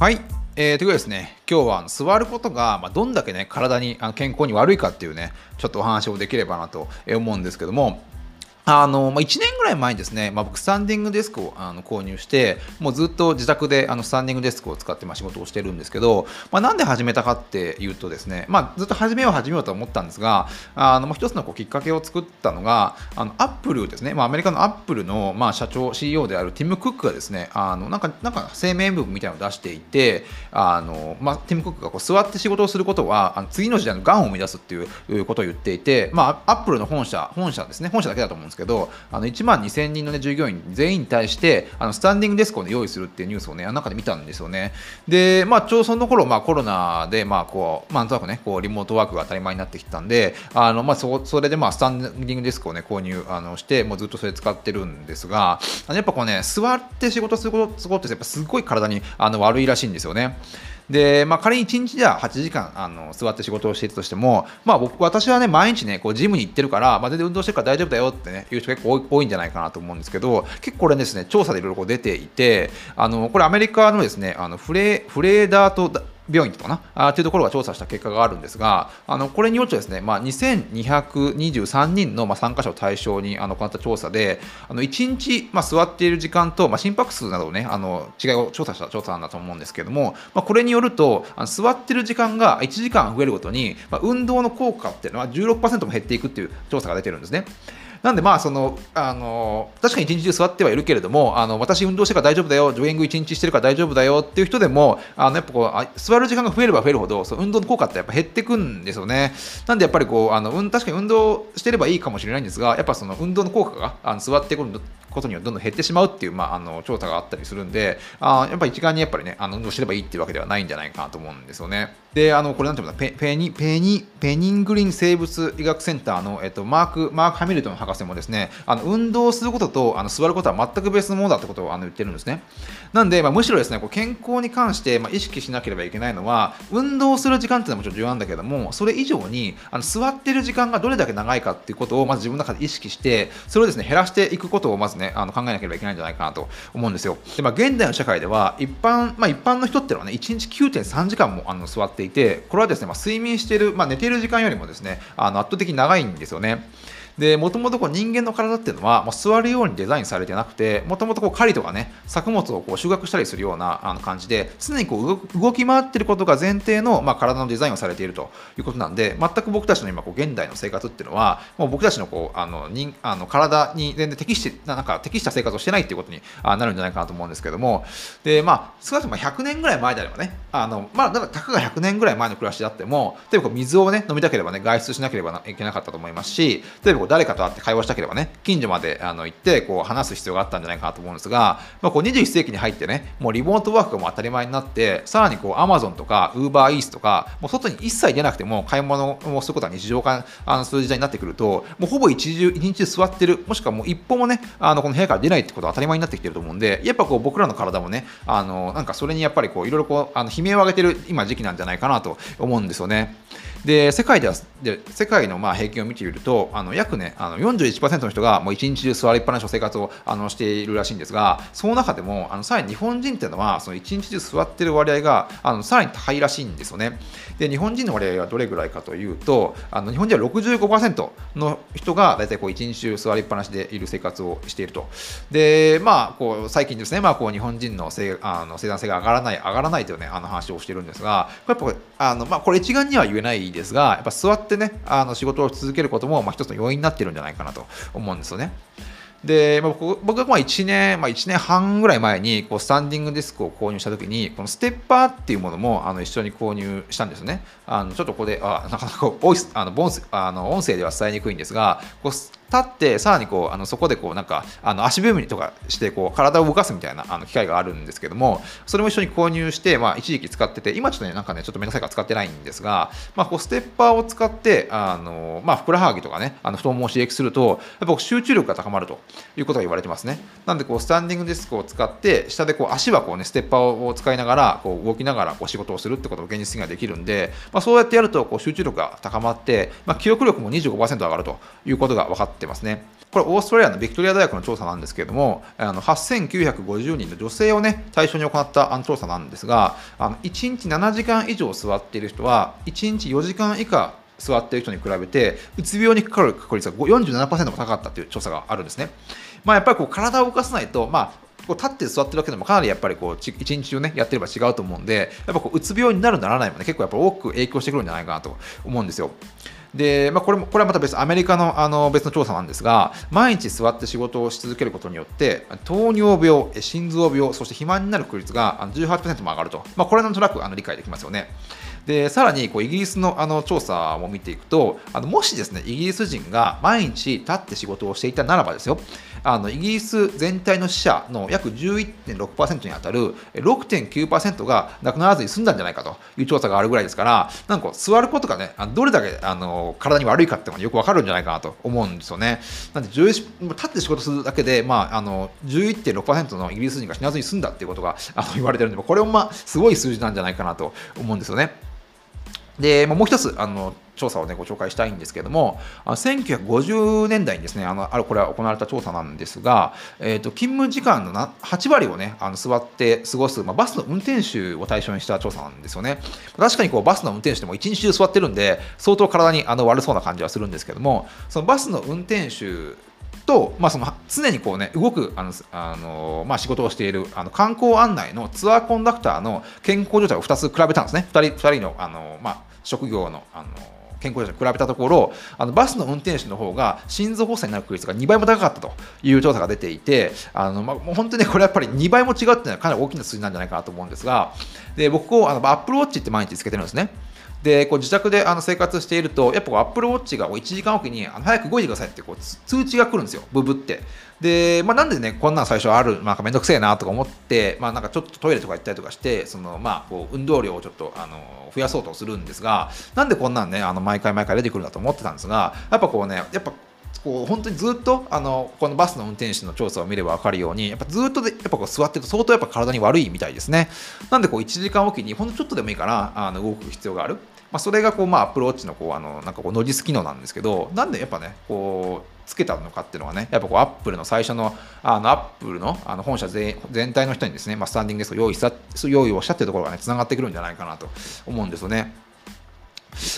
はい。えー、ということですね、今日は座ることが、まあ、どんだけね、体にあ健康に悪いかっていうね、ちょっとお話をできればなと思うんですけども、あのまあ、1年ぐらい前にですね、まあ、僕、スタンディングデスクをあの購入して、もうずっと自宅であのスタンディングデスクを使ってまあ仕事をしてるんですけど、まあ、なんで始めたかっていうとですね、まあ、ずっと始めよう始めようと思ったんですが、あのもう一つのこうきっかけを作ったのが、あのアップルですね、まあ、アメリカのアップルのまあ社長、CEO であるティム・クックがですね、あのなんかなんか声明文みたいなのを出していて、あのまあ、ティム・クックがこう座って仕事をすることは、あの次の時代のがんを生み出すっていうことを言っていて、まあ、アップルの本社、本社ですね、本社だけだと思うんですけど、あの1万2000人の、ね、従業員全員に対してあのスタンディングデスクを、ね、用意するっていうニュースをね、あの中で見たんですよね。で、まあ、ちょうどその頃、まあ、コロナで、まあ、こう、まあ、なんとなくね、こう、リモートワークが当たり前になってきたんで、あの、まあ、そ、それで、まあ、スタンディングデスクをね、購入、あの、して、もうずっとそれ使ってるんですが、あのやっぱこうね、座って仕事すること、すことって、やっぱすごい体に、あの、悪いらしいんですよね。で、まあ、仮に1日じゃ8時間あの座って仕事をしていたとしても、まあ、僕私はね毎日ねこうジムに行ってるから、まあ、全然運動してるから大丈夫だよってね言う人結構多いんじゃないかなと思うんですけど結構これですね調査でいろいろ出ていてあのこれアメリカのですねあのフレフレーダーと病院とかな？あというところが調査した結果があるんですが、あのこれによるとですね、まあ、2223人のまあ参加者を対象にあの行った調査で、あの1日まあ座っている時間と、まあ、心拍数などね、あの違いを調査した調査なんだと思うんですけれども、まあ、これによると、あの座っている時間が1時間増えるごとに、まあ、運動の効果っていうのは16%も減っていくっていう調査が出てるんですね。なんでまあそのあの確かに一日中座ってはいるけれどもあの私運動してから大丈夫だよジョギング一日してるから大丈夫だよっていう人でもあのやっぱこう座る時間が増えれば増えるほどその運動の効果ってやっぱ減ってくんですよね。なんでやっぱりこうあの確かに運動してればいいかもしれないんですがやっぱその運動の効果があの座っていくことによってどんどん減ってしまうっていう、まあ、あの調査があったりするんであやっぱり一概にやっぱりねあの運動してればいいっていうわけではないんじゃないかなと思うんですよね。であのこれなんていうのペペニペニペニングリン生物医学センターの、えっと、マークマーク・ハミルトン博士もですねあの運動することとあの座ることは全く別のものだってことをあの言ってるんですね。なんで、まあ、むしろですねこう健康に関して、まあ、意識しなければいけないのは運動する時間っていうのはもちろん重要なんだけどもそれ以上にあの座ってる時間がどれだけ長いかっていうことをまず自分の中で意識してそれをですね減らしていくことをまずねあの考えなければいけないんじゃないかなと思うんですよ。でまあ、現代の社会では一般,、まあ、一般の人っていうのはね1日9.3時間もあの座っていてこれはですね、まあ、睡眠している、まあ、寝ている時間よりもですねあの圧倒的に長いんですよね。で、もともと人間の体っていうのは、もう座るようにデザインされてなくて、もともと狩りとかね、作物をこう収穫したりするようなあの感じで、常にこう動き回ってることが前提の、まあ、体のデザインをされているということなんで、全く僕たちの今、こう現代の生活っていうのは、もう僕たちのこうあの人あの体に全然適して、なんか適した生活をしてないっていうことになるんじゃないかなと思うんですけども、で、まあ、少なくとも100年ぐらい前であればね、あのまあ、だからたかが100年ぐらい前の暮らしであっても、例えば水をね、飲みたければね、外出しなければいけなかったと思いますし、例えば誰かと会って会話したければね、近所まであの行ってこう話す必要があったんじゃないかなと思うんですが、まあ、こう21世紀に入ってね、もうリモートワークがもう当たり前になって、さらにこう Amazon とか Uber Eats とか、もう外に一切出なくても買い物をすることは日常化する時代になってくると、もうほぼ一日一日座ってる、もしくはもう一歩もね、あのこの部屋から出ないってことは当たり前になってきてると思うんで、やっぱこう僕らの体もね、あのなんかそれにやっぱりこういろいろこうあの悲鳴を上げてる今時期なんじゃないかなと思うんですよね。で世界ではで世界のまあ平均を見てみるとあの約ねあの41%の人がもう一日中座りっぱなしの生活をあのしているらしいんですがその中でもあのさらに日本人っていうのはその一日中座ってる割合があのさらに高いらしいんですよね。で日本人の割合はどれぐらいかというとあの日本人は65%の人が大体こう一日中座りっぱなしでいる生活をしていると。でまあこう最近ですねまあこう日本人のせあの生産性が上がらない上がらないというねあの話をしているんですがやっぱあのまあこれ一概には言えないですが、やっぱ座ってね、あの仕事を続けることも、まあ、一つの要因になってるんじゃないかなと思うんですよね。で、まあ、僕がまあ1年、まあ、1年半ぐらい前にこうスタンディングディスクを購入したときに、このステッパーっていうものもあの一緒に購入したんですね。あのちょっとここで、あなかなかボイスあのボンスあの音声では伝えにくいんですが、こう立ってさらにこうあのそこでこうなんかあの足踏みとかしてこう体を動かすみたいなあの機会があるんですけどもそれも一緒に購入して、まあ、一時期使ってて今ちょっとねなんかねちょっとめんどくさいから使ってないんですが、まあ、こうステッパーを使ってあの、まあ、ふくらはぎとかねあの太ももを刺激するとやっぱ集中力が高まるということが言われてますね。なんでこうスタンディングディスクを使って下でこう足はこうねステッパーを使いながらこう動きながらこう仕事をするってことを現実的にはできるんで、まあ、そうやってやるとこう集中力が高まって、まあ、記憶力も25%上がるということが分かってってますね。これ、オーストラリアのビクトリア大学の調査なんですけれども、あの8950人の女性を、ね、対象に行った調査なんですが、あの1日7時間以上座っている人は、1日4時間以下座っている人に比べて、うつ病にかかる確率が47%も高かったという調査があるんですね。まあ、やっぱりこう体を動かさないと、まあ、こう立って座ってるだけでもかなりやっぱりこう一日中ねやってれば違うと思うんでやっぱこううつ病になるならないもね結構やっぱ多く影響してくるんじゃないかなと思うんですよ。で、まあ、これもこれはまた別アメリカのあの別の調査なんですが毎日座って仕事をし続けることによって糖尿病心臓病そして肥満になる確率が18%も上がると、まあ、これなんとなくあの理解できますよね。でさらにこうイギリスのあの調査も見ていくとあのもしですねイギリス人が毎日立って仕事をしていたならばですよあのイギリス全体の死者の約11.6%に当たる6.9%が亡くならずに済んだんじゃないかという調査があるぐらいですからなんか座ることがねどれだけあの体に悪いかっていうのがよくわかるんじゃないかなと思うんですよね。なんで立って仕事するだけで、まあ、あの11.6%のイギリス人が死なずに済んだっていうことがあの言われてるんでこれもまあすごい数字なんじゃないかなと思うんですよね。で、もう一つ、あの、調査をね、ご紹介したいんですけれども、1950年代にですね、あの、ある、これは行われた調査なんですが、えっ、ー、と、勤務時間の8割をね、あの座って過ごす、まあ、バスの運転手を対象にした調査なんですよね。確かにこう、バスの運転手でも一日中座ってるんで、相当体にあの悪そうな感じはするんですけども、そのバスの運転手と、まあ、その常にこうね動くあのあの、まあ、仕事をしているあの観光案内のツアーコンダクターの健康状態を2つ比べたんですね。2人 ,2 人のあの、まあ、職業のあの健康状態に比べたところあのバスの運転手の方が心臓発作になる確率が2倍も高かったという調査が出ていてあの、まあ、もう本当に、ね、これやっぱり2倍も違うっていうのはかなり大きな数字なんじゃないかなと思うんですがで僕こうあのアップルウォッチって毎日つけてるんですね。でこう自宅であの生活しているとやっぱ Apple Watch が1時間おきにあの早く動いてくださいってこう通知が来るんですよ。ブブって。で、まあ、なんでねこんなん最初あるなんかめんどくせえなとか思って、まあ、なんかちょっとトイレとか行ったりとかしてその、まあ、こう運動量をちょっとあの増やそうとするんですがなんでこんなんねあの毎回毎回出てくるんだと思ってたんですがやっぱこうねやっぱこう本当にずっとあのこのバスの運転手の調査を見れば分かるようにやっぱずっとでやっぱこう座ってると相当やっぱ体に悪いみたいですねなんでこう1時間おきにほんとちょっとでもいいからあの動く必要があるまあ、それがこう、まあ、アプルウォッチのこうあのなんかこうノジス機能なんですけどなんでやっぱねこうつけたのかっていうのはねやっぱこうアップルの最初のあのアップルのあの本社全体の人にですね、まあ、スタンディングデスクを用意した用意をしたっていうところがねつながってくるんじゃないかなと思うんですよね。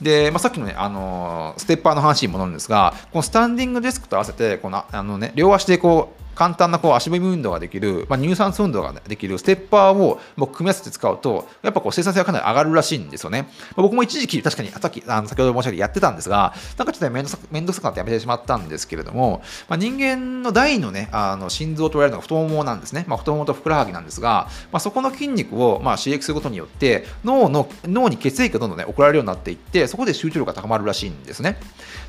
で、まあ、さっきのね、あのー、ステッパーの話に戻るんですが、このスタンディングデスクと合わせて、このあのね、両足でこう、簡単なこう足踏み運動ができる、まあ、乳酸素運動ができるステッパーをもう組み合わせて使うと、やっぱこう生産性がかなり上がるらしいんですよね。まあ、僕も一時期、確かにさっきあの先ほど申し上げてやってたんですが、なんかちょっと面倒くさくなってやめてしまったんですけれども、まあ、人間の第のね、あの心臓と言われるのが太ももなんですね。まあ、太ももとふくらはぎなんですが、まあ、そこの筋肉をまあ刺激することによって、脳の脳に血液がどんどんね、送られるようになっていって、そこで集中力が高まるらしいんですね。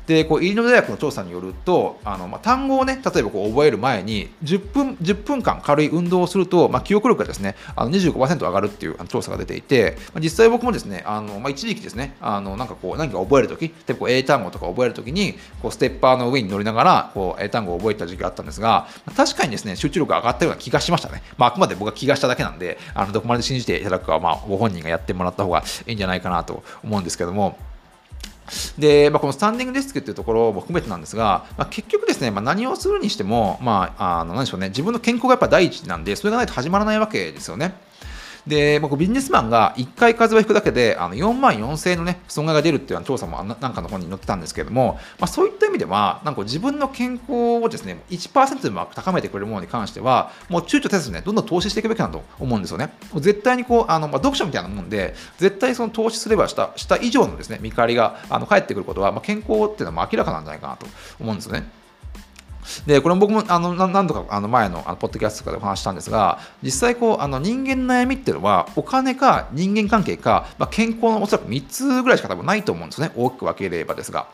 で、こうイリノ大学の調査によると、あのまあ、単語をね、例えばこう覚える前にに10分10分間軽い運動をすると、まあ、記憶力がですねあの25%上がるっていう調査が出ていて、まあ、実際僕もですねあの、まあ、一時期ですねあのなんかこう何か覚えるとき例えば英単語とか覚えるときにこうステッパーの上に乗りながらこう英単語を覚えた時期があったんですが、確かにですね集中力が上がったような気がしましたね、まあ、あくまで僕が気がしただけなんであのどこまで信じていただくかは、まあ、ご本人がやってもらった方がいいんじゃないかなと思うんですけどもで、まあ、このスタンディングデスクっていうところも含めてなんですが、まあ、結局ですね、まあ、何をするにしても、まあ、あの何でしょうね、自分の健康がやっぱ第一なんで、それがないと始まらないわけですよね。で、僕、ビジネスマンが1回風邪をひくだけで、あの4万4000円の、ね、損害が出るっていう調査もなんかの本に載ってたんですけれども、まあ、そういった意味では、なんか自分の健康をですね、1%でも高めてくれるものに関しては、もう躊躇せずね、どんどん投資していくべきだと思うんですよね。絶対にこう、あのまあ、読書みたいなもんで、絶対その投資すればした、した以上のですね、見返りがあの返ってくることは、まあ、健康っていうのは明らかなんじゃないかなと思うんですよね。でこれも僕もあの何度かあの前のあのポッドキャストとかでお話したんですが実際こうあの人間の悩みっていうのはお金か人間関係か、まあ、健康のおそらく3つぐらいしか多分ないと思うんですね大きく分ければですが。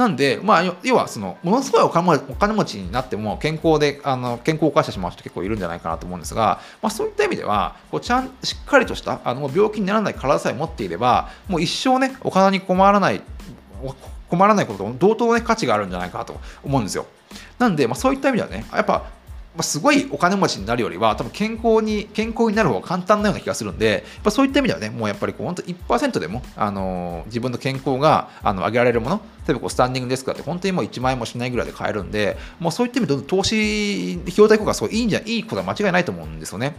なんで、まあ、要はそのものすごいお金持ちになっても健康であの健康を犯してしまう人結構いるんじゃないかなと思うんですが、まあ、そういった意味ではこうちゃんしっかりとしたあの病気にならない体さえ持っていればもう一生ねお金に困らない困らないことと同等ね価値があるんじゃないかと思うんですよ。なんで、まあ、そういった意味ではね、やっぱまあ、すごいお金持ちになるよりは多分健康に健康になる方が簡単なような気がするんでやっぱそういった意味ではねもうやっぱりこう本当1%でも、あのー、自分の健康があの上げられるもの例えばこうスタンディングデスクだって本当にもう1万円もしないぐらいで買えるんでもうそういった意味で投資費用対効果がすごいいいんじゃいいことは間違いないと思うんですよね。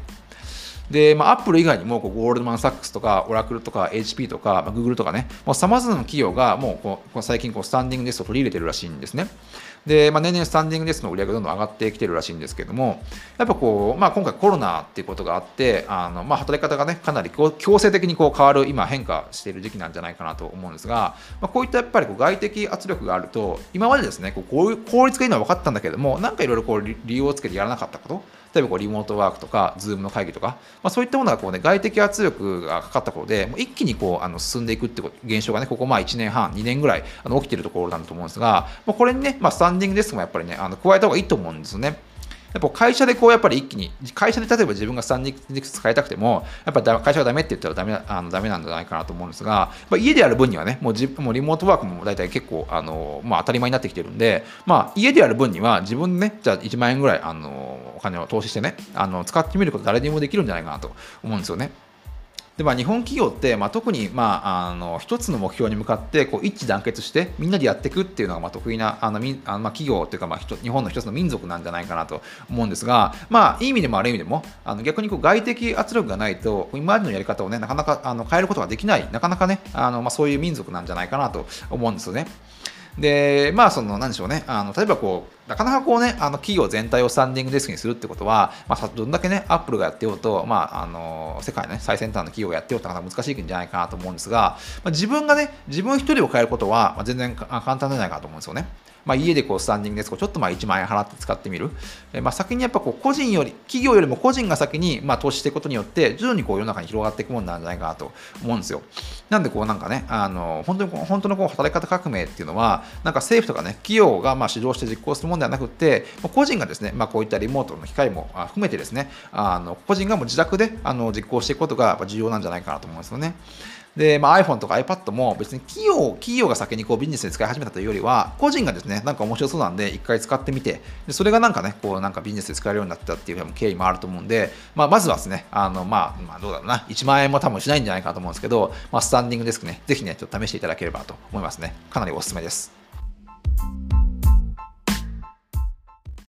で、まあ、アップル以外にもこうゴールドマン・サックスとかオラクルとか HP とか、まあ、Google とかね、さまざまな企業がもうこう最近こうスタンディングデスクを取り入れてるらしいんですね。で、まあ、年々スタンディングデスの売り上げがどんどん上がってきてるらしいんですけども、やっぱこう、まあ、今回コロナっていうことがあって、あのまあ、働き方がね、かなり強制的にこう変わる、今変化している時期なんじゃないかなと思うんですが、まあ、こういったやっぱりこう外的圧力があると、今までですね、こう効率がいいのは分かったんだけども、なんかいろいろこう理由をつけてやらなかったこと、例えばこうリモートワークとか、ズームの会議とか、まあ、そういったものがこう、ね、外的圧力がかかったことで、もう一気にこうあの進んでいくって現象がね、ここまあ1年半、2年ぐらいあの起きているところなんだと思うんですが、まあ、これにね、まあ、スタンンディングデスクもやっぱりね、あの加えた方がいいと思うんですよね。やっぱ会社でこうやっぱり一気に、会社で例えば自分がスタンディングデス使いたくても、やっぱ会社がダメって言ったらダメあのダメなんじゃないかなと思うんですが、まあ、家でやる分にはね、もう自もうリモートワークも大体結構あの、まあ、当たり前になってきてるんで、まあ、家でやる分には自分でね、じゃあ1万円ぐらいあのお金を投資してね、あの使ってみること誰にもできるんじゃないかなと思うんですよね。でまあ、日本企業って、まあ、特に、まあ、あの一つの目標に向かってこう一致団結してみんなでやっていくっていうのがまあ得意なあのあのまあ企業というか、まあ、日本の一つの民族なんじゃないかなと思うんですが、まあ、いい意味でも悪い意味でもあの逆にこう外的圧力がないと今までのやり方を、ね、なかなかあの変えることができないなかなかねあの、まあ、そういう民族なんじゃないかなと思うんですよね。で、まあ、その、なんでしょうね、あの例えばこう、なかなかこうね、あの企業全体をスタンディングデスクにするってことは、まあ、どんだけね、アップルがやってようと、まあ、あの世界の、ね、最先端の企業がやってようとなかなか難しいんじゃないかなと思うんですが、まあ、自分がね、自分一人を変えることは、まあ、全然簡単じゃないかなと思うんですよね。まあ、家でこうスタンディングデスクをちょっとまあ1万円払って使ってみる。えまあ、先にやっぱこう個人より、企業よりも個人が先にまあ投資していくことによって、徐々にこう世の中に広がっていくものなんじゃないかなと思うんですよ。なんでこうなんかね、あの本当に本当のこう働き方革命っていうのは、なんか政府とかね、企業がまあ指導して実行するものではなくて、個人がですね、まあ、こういったリモートの機会も含めてですね、あの個人がもう自宅であの実行していくことが重要なんじゃないかなと思うんですよね。で、まあ、iPhone とか iPad も別に企業企業が先にこうビジネスで使い始めたというよりは、個人がですね、なんか面白そうなんで、一回使ってみて、でそれがなんかね、こうなんかビジネスで使えるようになったっていう経緯もあると思うんで、まあ、まずはですね、あのまあ、まあ、どうだろうな、1万円も多分しないんじゃないかと思うんですけど、まあ、スタンディングデスクね、ぜひね、ちょっと試していただければと思いますね。かなりおすすめです。